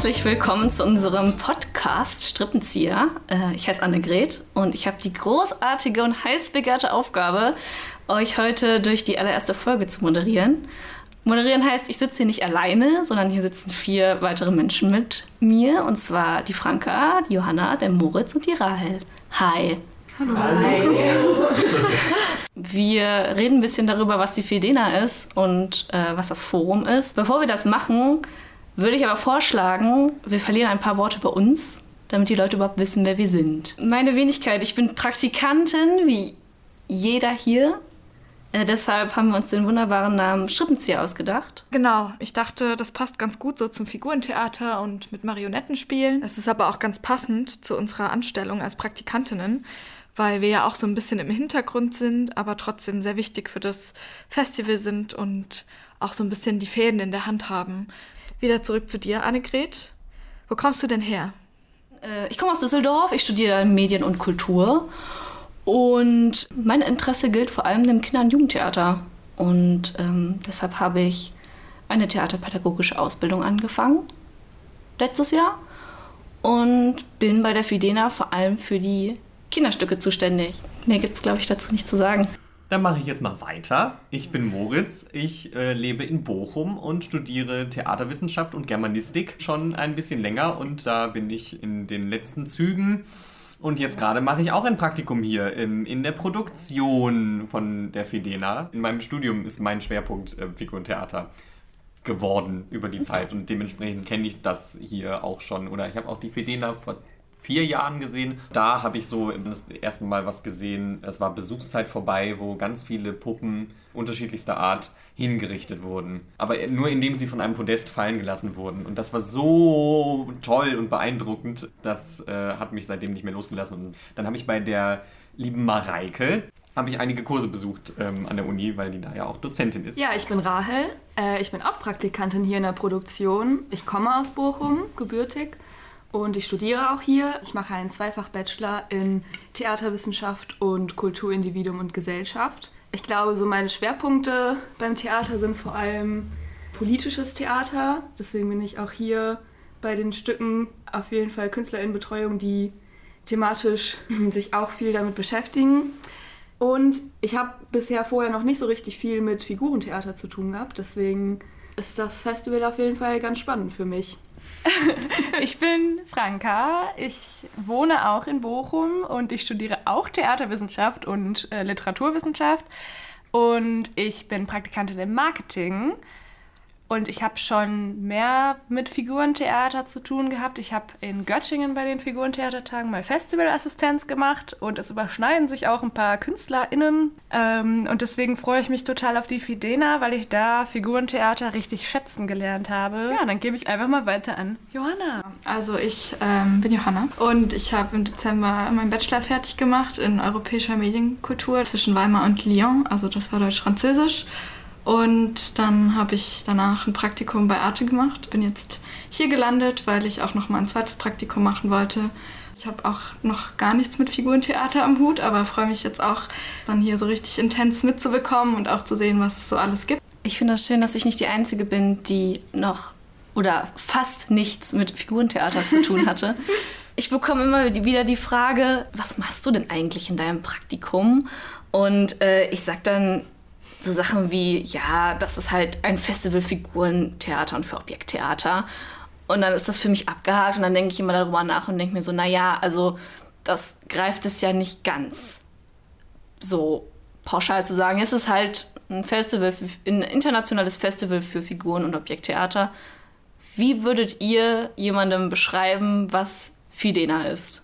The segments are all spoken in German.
herzlich willkommen zu unserem Podcast Strippenzieher. Äh, ich heiße Annegret und ich habe die großartige und heiß begehrte Aufgabe, euch heute durch die allererste Folge zu moderieren. Moderieren heißt, ich sitze hier nicht alleine, sondern hier sitzen vier weitere Menschen mit mir. Und zwar die Franka, die Johanna, der Moritz und die Rahel. Hi. Hallo. Hi. Wir reden ein bisschen darüber, was die Fedena ist und äh, was das Forum ist. Bevor wir das machen, würde ich aber vorschlagen, wir verlieren ein paar Worte bei uns, damit die Leute überhaupt wissen, wer wir sind. Meine Wenigkeit, ich bin Praktikantin, wie jeder hier. Äh, deshalb haben wir uns den wunderbaren Namen Strippenzieher ausgedacht. Genau, ich dachte, das passt ganz gut so zum Figurentheater und mit Marionettenspielen. Es ist aber auch ganz passend zu unserer Anstellung als Praktikantinnen, weil wir ja auch so ein bisschen im Hintergrund sind, aber trotzdem sehr wichtig für das Festival sind und auch so ein bisschen die Fäden in der Hand haben. Wieder zurück zu dir, Annegret. Wo kommst du denn her? Äh, ich komme aus Düsseldorf, ich studiere Medien und Kultur. Und mein Interesse gilt vor allem dem Kinder- und Jugendtheater. Und ähm, deshalb habe ich eine theaterpädagogische Ausbildung angefangen, letztes Jahr. Und bin bei der Fidena vor allem für die Kinderstücke zuständig. Mehr gibt es, glaube ich, dazu nicht zu sagen. Dann mache ich jetzt mal weiter. Ich bin Moritz, ich äh, lebe in Bochum und studiere Theaterwissenschaft und Germanistik schon ein bisschen länger und da bin ich in den letzten Zügen. Und jetzt gerade mache ich auch ein Praktikum hier in, in der Produktion von der Fedena. In meinem Studium ist mein Schwerpunkt äh, Figurentheater geworden über die Zeit und dementsprechend kenne ich das hier auch schon. Oder ich habe auch die Fedena vor vier Jahren gesehen. Da habe ich so das erste Mal was gesehen. Es war Besuchszeit vorbei, wo ganz viele Puppen unterschiedlichster Art hingerichtet wurden. Aber nur indem sie von einem Podest fallen gelassen wurden. Und das war so toll und beeindruckend, das äh, hat mich seitdem nicht mehr losgelassen. Und dann habe ich bei der lieben Mareike, habe ich einige Kurse besucht ähm, an der Uni, weil die da ja auch Dozentin ist. Ja, ich bin Rahel. Äh, ich bin auch Praktikantin hier in der Produktion. Ich komme aus Bochum, gebürtig. Und ich studiere auch hier. Ich mache einen Zweifach-Bachelor in Theaterwissenschaft und Kultur, Individuum und Gesellschaft. Ich glaube, so meine Schwerpunkte beim Theater sind vor allem politisches Theater. Deswegen bin ich auch hier bei den Stücken auf jeden Fall KünstlerInnenbetreuung, die thematisch sich auch viel damit beschäftigen. Und ich habe bisher vorher noch nicht so richtig viel mit Figurentheater zu tun gehabt. Deswegen ist das Festival auf jeden Fall ganz spannend für mich. ich bin Franka, ich wohne auch in Bochum und ich studiere auch Theaterwissenschaft und äh, Literaturwissenschaft. Und ich bin Praktikantin im Marketing und ich habe schon mehr mit Figurentheater zu tun gehabt. Ich habe in Göttingen bei den Figurentheatertagen mal Festivalassistenz gemacht und es überschneiden sich auch ein paar KünstlerInnen. Ähm, und deswegen freue ich mich total auf die Fidena, weil ich da Figurentheater richtig schätzen gelernt habe. Ja, dann gebe ich einfach mal weiter an Johanna. Also ich ähm, bin Johanna und ich habe im Dezember meinen Bachelor fertig gemacht in europäischer Medienkultur zwischen Weimar und Lyon. Also das war Deutsch-Französisch. Und dann habe ich danach ein Praktikum bei Arte gemacht. Bin jetzt hier gelandet, weil ich auch noch mal ein zweites Praktikum machen wollte. Ich habe auch noch gar nichts mit Figurentheater am Hut, aber freue mich jetzt auch, dann hier so richtig intens mitzubekommen und auch zu sehen, was es so alles gibt. Ich finde es das schön, dass ich nicht die Einzige bin, die noch oder fast nichts mit Figurentheater zu tun hatte. ich bekomme immer wieder die Frage, was machst du denn eigentlich in deinem Praktikum? Und äh, ich sage dann, so Sachen wie, ja, das ist halt ein Festival Figurentheater und für Objekttheater. Und dann ist das für mich abgehakt und dann denke ich immer darüber nach und denke mir so, naja, also das greift es ja nicht ganz so pauschal zu sagen. Es ist halt ein Festival, ein internationales Festival für Figuren und Objekttheater. Wie würdet ihr jemandem beschreiben, was Fidena ist?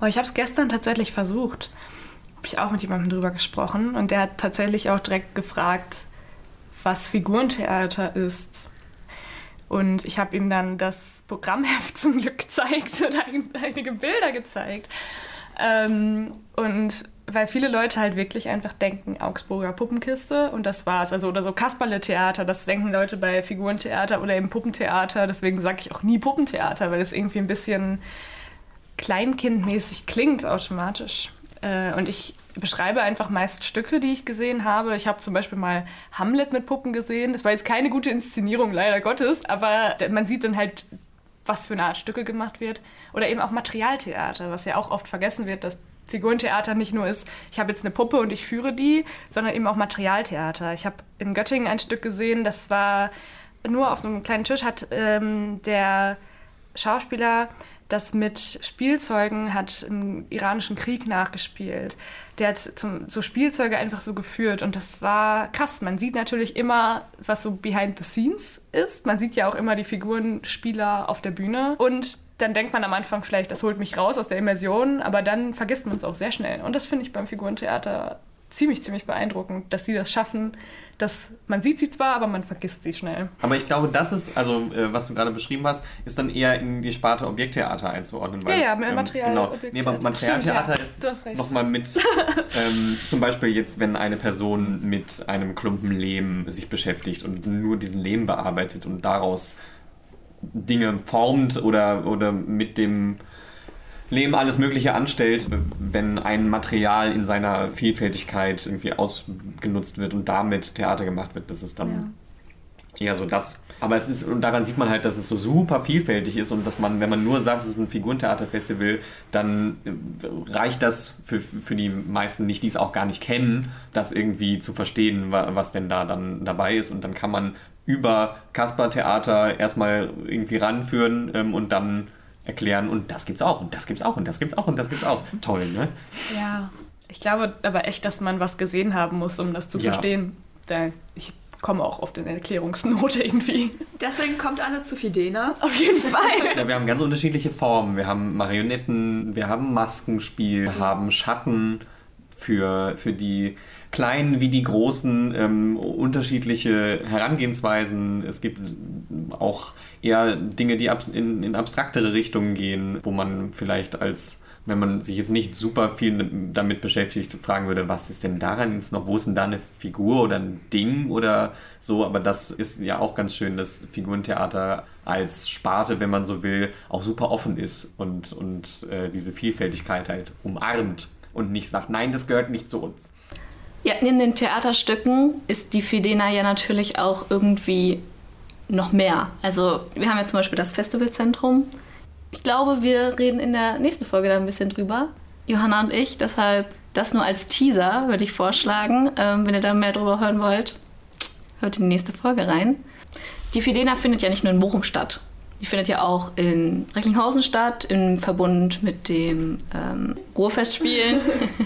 Oh, ich habe es gestern tatsächlich versucht habe ich auch mit jemandem drüber gesprochen und der hat tatsächlich auch direkt gefragt, was Figurentheater ist. Und ich habe ihm dann das Programmheft zum Glück gezeigt und einige Bilder gezeigt. Ähm, und weil viele Leute halt wirklich einfach denken, Augsburger Puppenkiste und das war's. Also oder so Kasperle-Theater, das denken Leute bei Figurentheater oder im Puppentheater. Deswegen sage ich auch nie Puppentheater, weil es irgendwie ein bisschen kleinkindmäßig klingt automatisch. Äh, und ich beschreibe einfach meist Stücke, die ich gesehen habe. Ich habe zum Beispiel mal Hamlet mit Puppen gesehen. Das war jetzt keine gute Inszenierung, leider Gottes, aber man sieht dann halt was für eine Art Stücke gemacht wird. Oder eben auch Materialtheater, was ja auch oft vergessen wird, dass Figurentheater nicht nur ist, ich habe jetzt eine Puppe und ich führe die, sondern eben auch Materialtheater. Ich habe in Göttingen ein Stück gesehen, das war nur auf einem kleinen Tisch, hat ähm, der Schauspieler das mit Spielzeugen hat im iranischen Krieg nachgespielt. Der hat zum, so Spielzeuge einfach so geführt und das war krass. Man sieht natürlich immer, was so behind the scenes ist. Man sieht ja auch immer die Figurenspieler auf der Bühne und dann denkt man am Anfang vielleicht, das holt mich raus aus der Immersion, aber dann vergisst man es auch sehr schnell. Und das finde ich beim Figurentheater ziemlich, ziemlich beeindruckend, dass sie das schaffen, dass man sieht sie zwar, aber man vergisst sie schnell. Aber ich glaube, das ist, also äh, was du gerade beschrieben hast, ist dann eher in die Sparte Objekttheater einzuordnen. Weil ja, ja, es, ähm, Material genau. Nee, aber Materialtheater Stimmt, ja. ist nochmal mit, ähm, zum Beispiel jetzt, wenn eine Person mit einem Klumpen Lehm sich beschäftigt und nur diesen Lehm bearbeitet und daraus Dinge formt oder, oder mit dem Lehm alles Mögliche anstellt, wenn ein Material in seiner Vielfältigkeit irgendwie ausgenutzt wird und damit Theater gemacht wird, das ist dann ja. eher so das. Aber es ist, und daran sieht man halt, dass es so super vielfältig ist und dass man, wenn man nur sagt, es ist ein Figurentheaterfestival, dann reicht das für, für die meisten nicht, die es auch gar nicht kennen, das irgendwie zu verstehen, was denn da dann dabei ist. Und dann kann man über Kasper-Theater erstmal irgendwie ranführen ähm, und dann erklären und das gibt's auch und das gibt's auch und das gibt's auch und das gibt's auch. Toll, ne? Ja. Ich glaube aber echt, dass man was gesehen haben muss, um das zu ja. verstehen. Ich komme auch oft in Erklärungsnote irgendwie. Deswegen kommt alle zu Fidena. Auf jeden Fall. Ja, wir haben ganz unterschiedliche Formen. Wir haben Marionetten, wir haben Maskenspiel, wir haben Schatten für, für die kleinen wie die großen ähm, unterschiedliche Herangehensweisen. Es gibt auch eher Dinge, die in, in abstraktere Richtungen gehen, wo man vielleicht als wenn man sich jetzt nicht super viel damit beschäftigt, fragen würde, was ist denn daran jetzt noch, wo ist denn da eine Figur oder ein Ding oder so, aber das ist ja auch ganz schön, dass Figurentheater als Sparte, wenn man so will, auch super offen ist und, und äh, diese Vielfältigkeit halt umarmt und nicht sagt, nein, das gehört nicht zu uns. Ja, in den Theaterstücken ist die Fidena ja natürlich auch irgendwie noch mehr. Also wir haben ja zum Beispiel das Festivalzentrum. Ich glaube, wir reden in der nächsten Folge da ein bisschen drüber. Johanna und ich, deshalb das nur als Teaser würde ich vorschlagen. Ähm, wenn ihr da mehr drüber hören wollt, hört in die nächste Folge rein. Die Fidena findet ja nicht nur in Bochum statt. Die findet ja auch in Recklinghausen statt, im Verbund mit dem ähm, Ruhrfestspielen.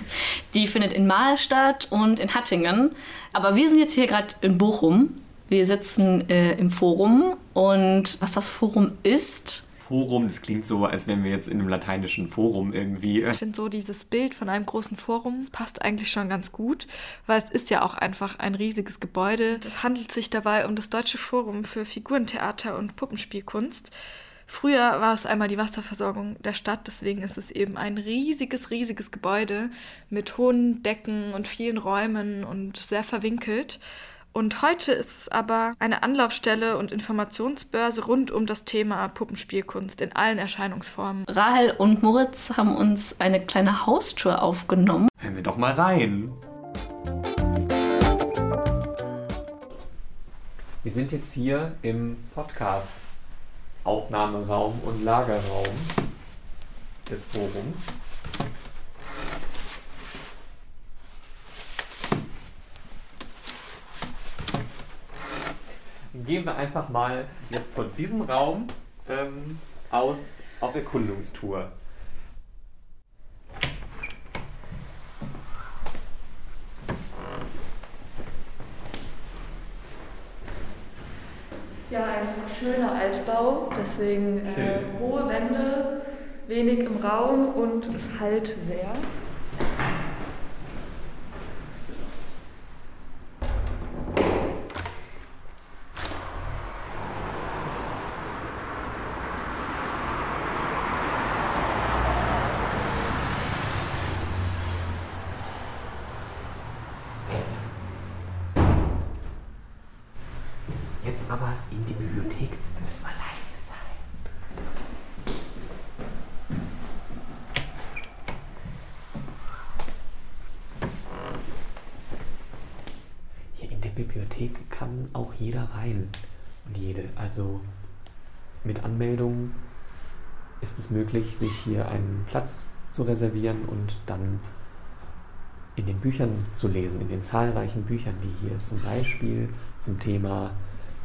die findet in Mahl statt und in Hattingen. Aber wir sind jetzt hier gerade in Bochum. Wir sitzen äh, im Forum und was das Forum ist, Forum, das klingt so, als wenn wir jetzt in einem lateinischen Forum irgendwie. Ich finde so dieses Bild von einem großen Forum passt eigentlich schon ganz gut, weil es ist ja auch einfach ein riesiges Gebäude. Es handelt sich dabei um das Deutsche Forum für Figurentheater und Puppenspielkunst. Früher war es einmal die Wasserversorgung der Stadt, deswegen ist es eben ein riesiges, riesiges Gebäude mit hohen Decken und vielen Räumen und sehr verwinkelt. Und heute ist es aber eine Anlaufstelle und Informationsbörse rund um das Thema Puppenspielkunst in allen Erscheinungsformen. Rahel und Moritz haben uns eine kleine Haustour aufgenommen. Hören wir doch mal rein. Wir sind jetzt hier im Podcast Aufnahmeraum und Lagerraum des Forums. Gehen wir einfach mal jetzt von diesem Raum ähm, aus auf Erkundungstour. ist ja ein schöner Altbau, deswegen äh, hohe Wände, wenig im Raum und es halt sehr. Bibliothek kann auch jeder rein. Und jede. Also mit Anmeldung ist es möglich, sich hier einen Platz zu reservieren und dann in den Büchern zu lesen, in den zahlreichen Büchern, die hier zum Beispiel zum Thema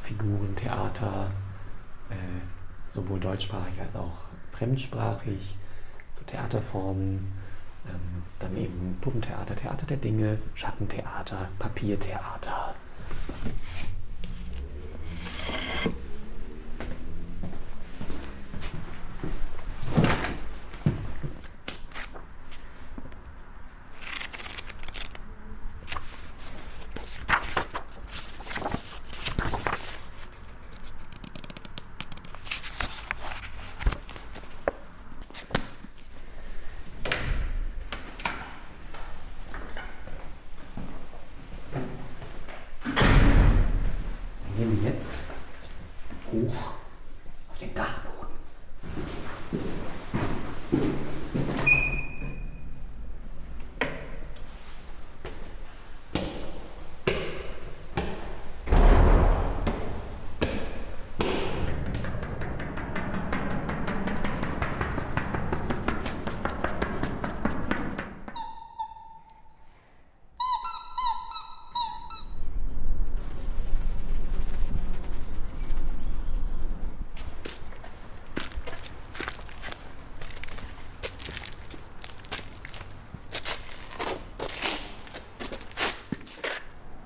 Figurentheater, äh, sowohl deutschsprachig als auch fremdsprachig, zu Theaterformen, ähm, dann eben Puppentheater, Theater der Dinge, Schattentheater, Papiertheater. Dann gehen wir jetzt hoch auf den Dachboden.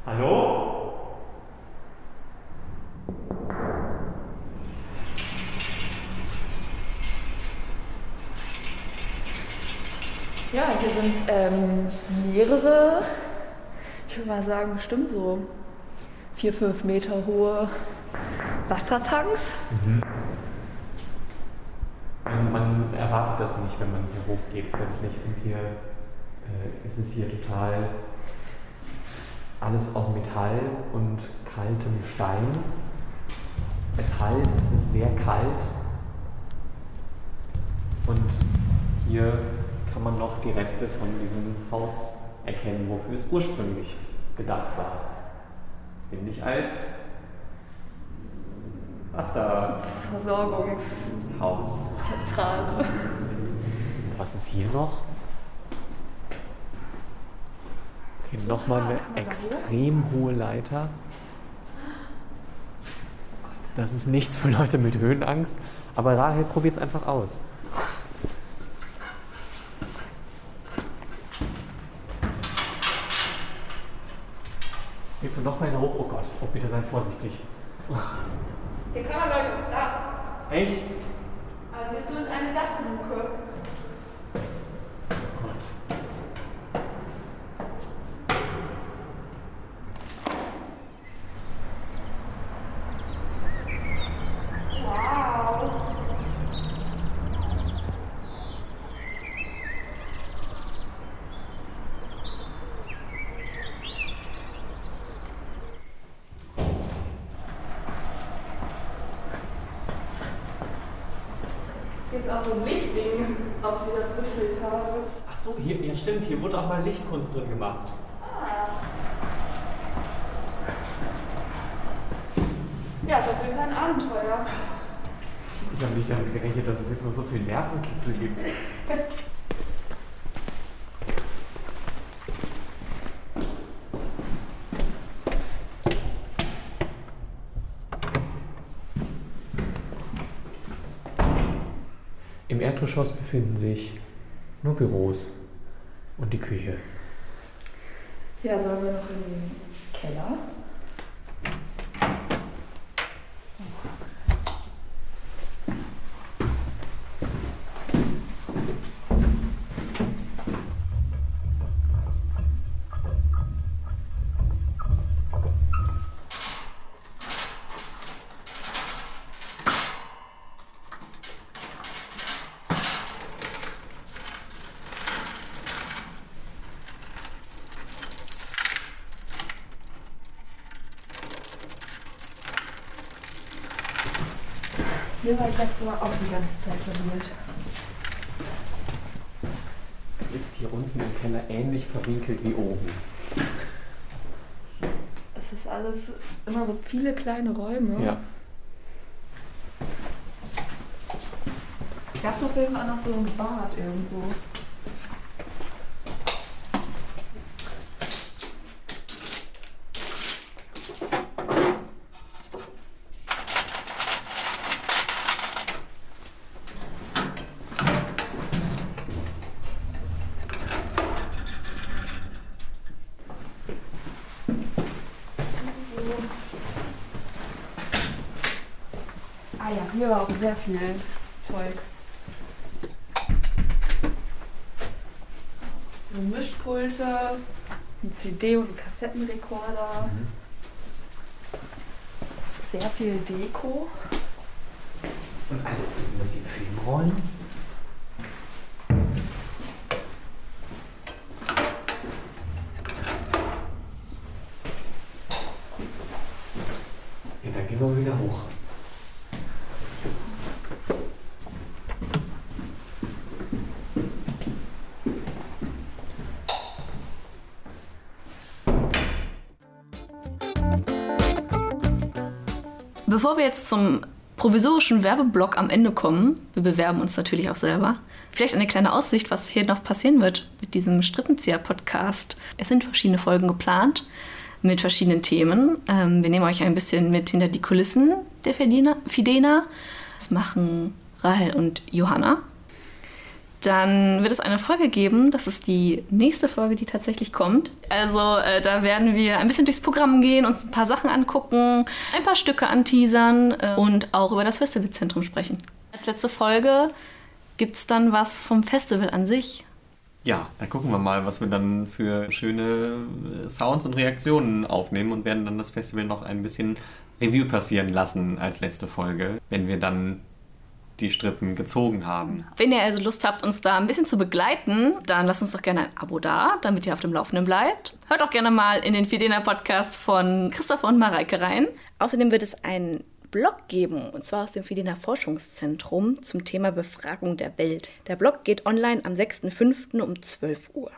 Hallo? Ja, hier sind ähm, mehrere, ich würde mal sagen, bestimmt so vier, fünf Meter hohe Wassertanks. Man, man erwartet das nicht, wenn man hier hochgeht. Plötzlich sind hier, äh, ist es hier total alles aus Metall und kaltem Stein. Es halt, es ist sehr kalt. Und hier kann man noch die Reste von diesem Haus erkennen, wofür es ursprünglich gedacht war. Nämlich als Wasserhaus. Versorgungszentrale. Was ist hier noch? Hier nochmal eine extrem hohe Leiter. Das ist nichts für Leute mit Höhenangst, aber Rahel probiert es einfach aus. Noch weiter hoch? Oh Gott, oh bitte sei vorsichtig. Hier kann man Leute aufs Dach. Echt? Also hier ist nur eine Dachluke. Oh Gott. Wow. Hier ist auch so ein Lichtding auf dieser Zwischenetage. Ach so, hier, ja stimmt, hier wurde auch mal Lichtkunst drin gemacht. Ja, ist auf jeden Fall ein Abenteuer. Ich habe nicht damit gerechnet, dass es jetzt noch so viel Nervenkitzel gibt. Im Erdgeschoss befinden sich nur Büros und die Küche. Ja, sollen wir noch in den Keller? Hier war ich letztes Mal auch die ganze Zeit verwühlt. Es ist hier unten im Keller ähnlich verwinkelt wie oben. Es ist alles immer so viele kleine Räume. Ja. Gab es auf jeden Fall noch so ein Bad irgendwo. Ah ja, hier war auch sehr viel Zeug. So Mischpulte, ein CD- und ein Kassettenrekorder. Sehr viel Deko. Und also, sind das die Filmrollen? Ja, dann gehen wir wieder hoch. Bevor wir jetzt zum provisorischen Werbeblock am Ende kommen, wir bewerben uns natürlich auch selber, vielleicht eine kleine Aussicht, was hier noch passieren wird mit diesem Strippenzieher-Podcast. Es sind verschiedene Folgen geplant mit verschiedenen Themen. Ähm, wir nehmen euch ein bisschen mit hinter die Kulissen der Fidena. Das machen Rahel und Johanna. Dann wird es eine Folge geben, das ist die nächste Folge, die tatsächlich kommt. Also äh, da werden wir ein bisschen durchs Programm gehen, uns ein paar Sachen angucken, ein paar Stücke anteasern äh, und auch über das Festivalzentrum sprechen. Als letzte Folge gibt es dann was vom Festival an sich. Ja, dann gucken wir mal, was wir dann für schöne äh, Sounds und Reaktionen aufnehmen und werden dann das Festival noch ein bisschen Review passieren lassen als letzte Folge, wenn wir dann die Strippen gezogen haben. Wenn ihr also Lust habt, uns da ein bisschen zu begleiten, dann lasst uns doch gerne ein Abo da, damit ihr auf dem Laufenden bleibt. Hört auch gerne mal in den Fidena Podcast von Christopher und Mareike rein. Außerdem wird es einen Blog geben, und zwar aus dem Fidena Forschungszentrum zum Thema Befragung der Welt. Der Blog geht online am 6.5. um 12 Uhr.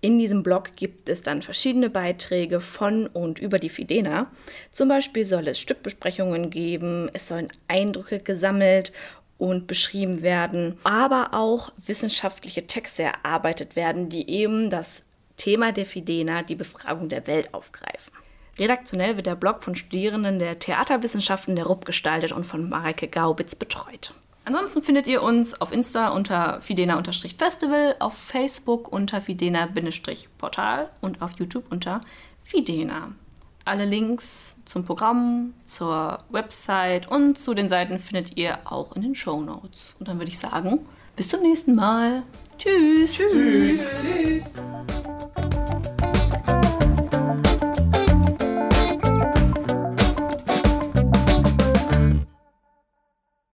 In diesem Blog gibt es dann verschiedene Beiträge von und über die Fidena. Zum Beispiel soll es Stückbesprechungen geben, es sollen Eindrücke gesammelt und beschrieben werden, aber auch wissenschaftliche Texte erarbeitet werden, die eben das Thema der Fidena, die Befragung der Welt, aufgreifen. Redaktionell wird der Blog von Studierenden der Theaterwissenschaften der RUB gestaltet und von Mareike Gaubitz betreut. Ansonsten findet ihr uns auf Insta unter Fidena-Festival, auf Facebook unter Fidena-Portal und auf YouTube unter Fidena. Alle Links zum Programm, zur Website und zu den Seiten findet ihr auch in den Show Notes. Und dann würde ich sagen, bis zum nächsten Mal. Tschüss. Tschüss. Tschüss.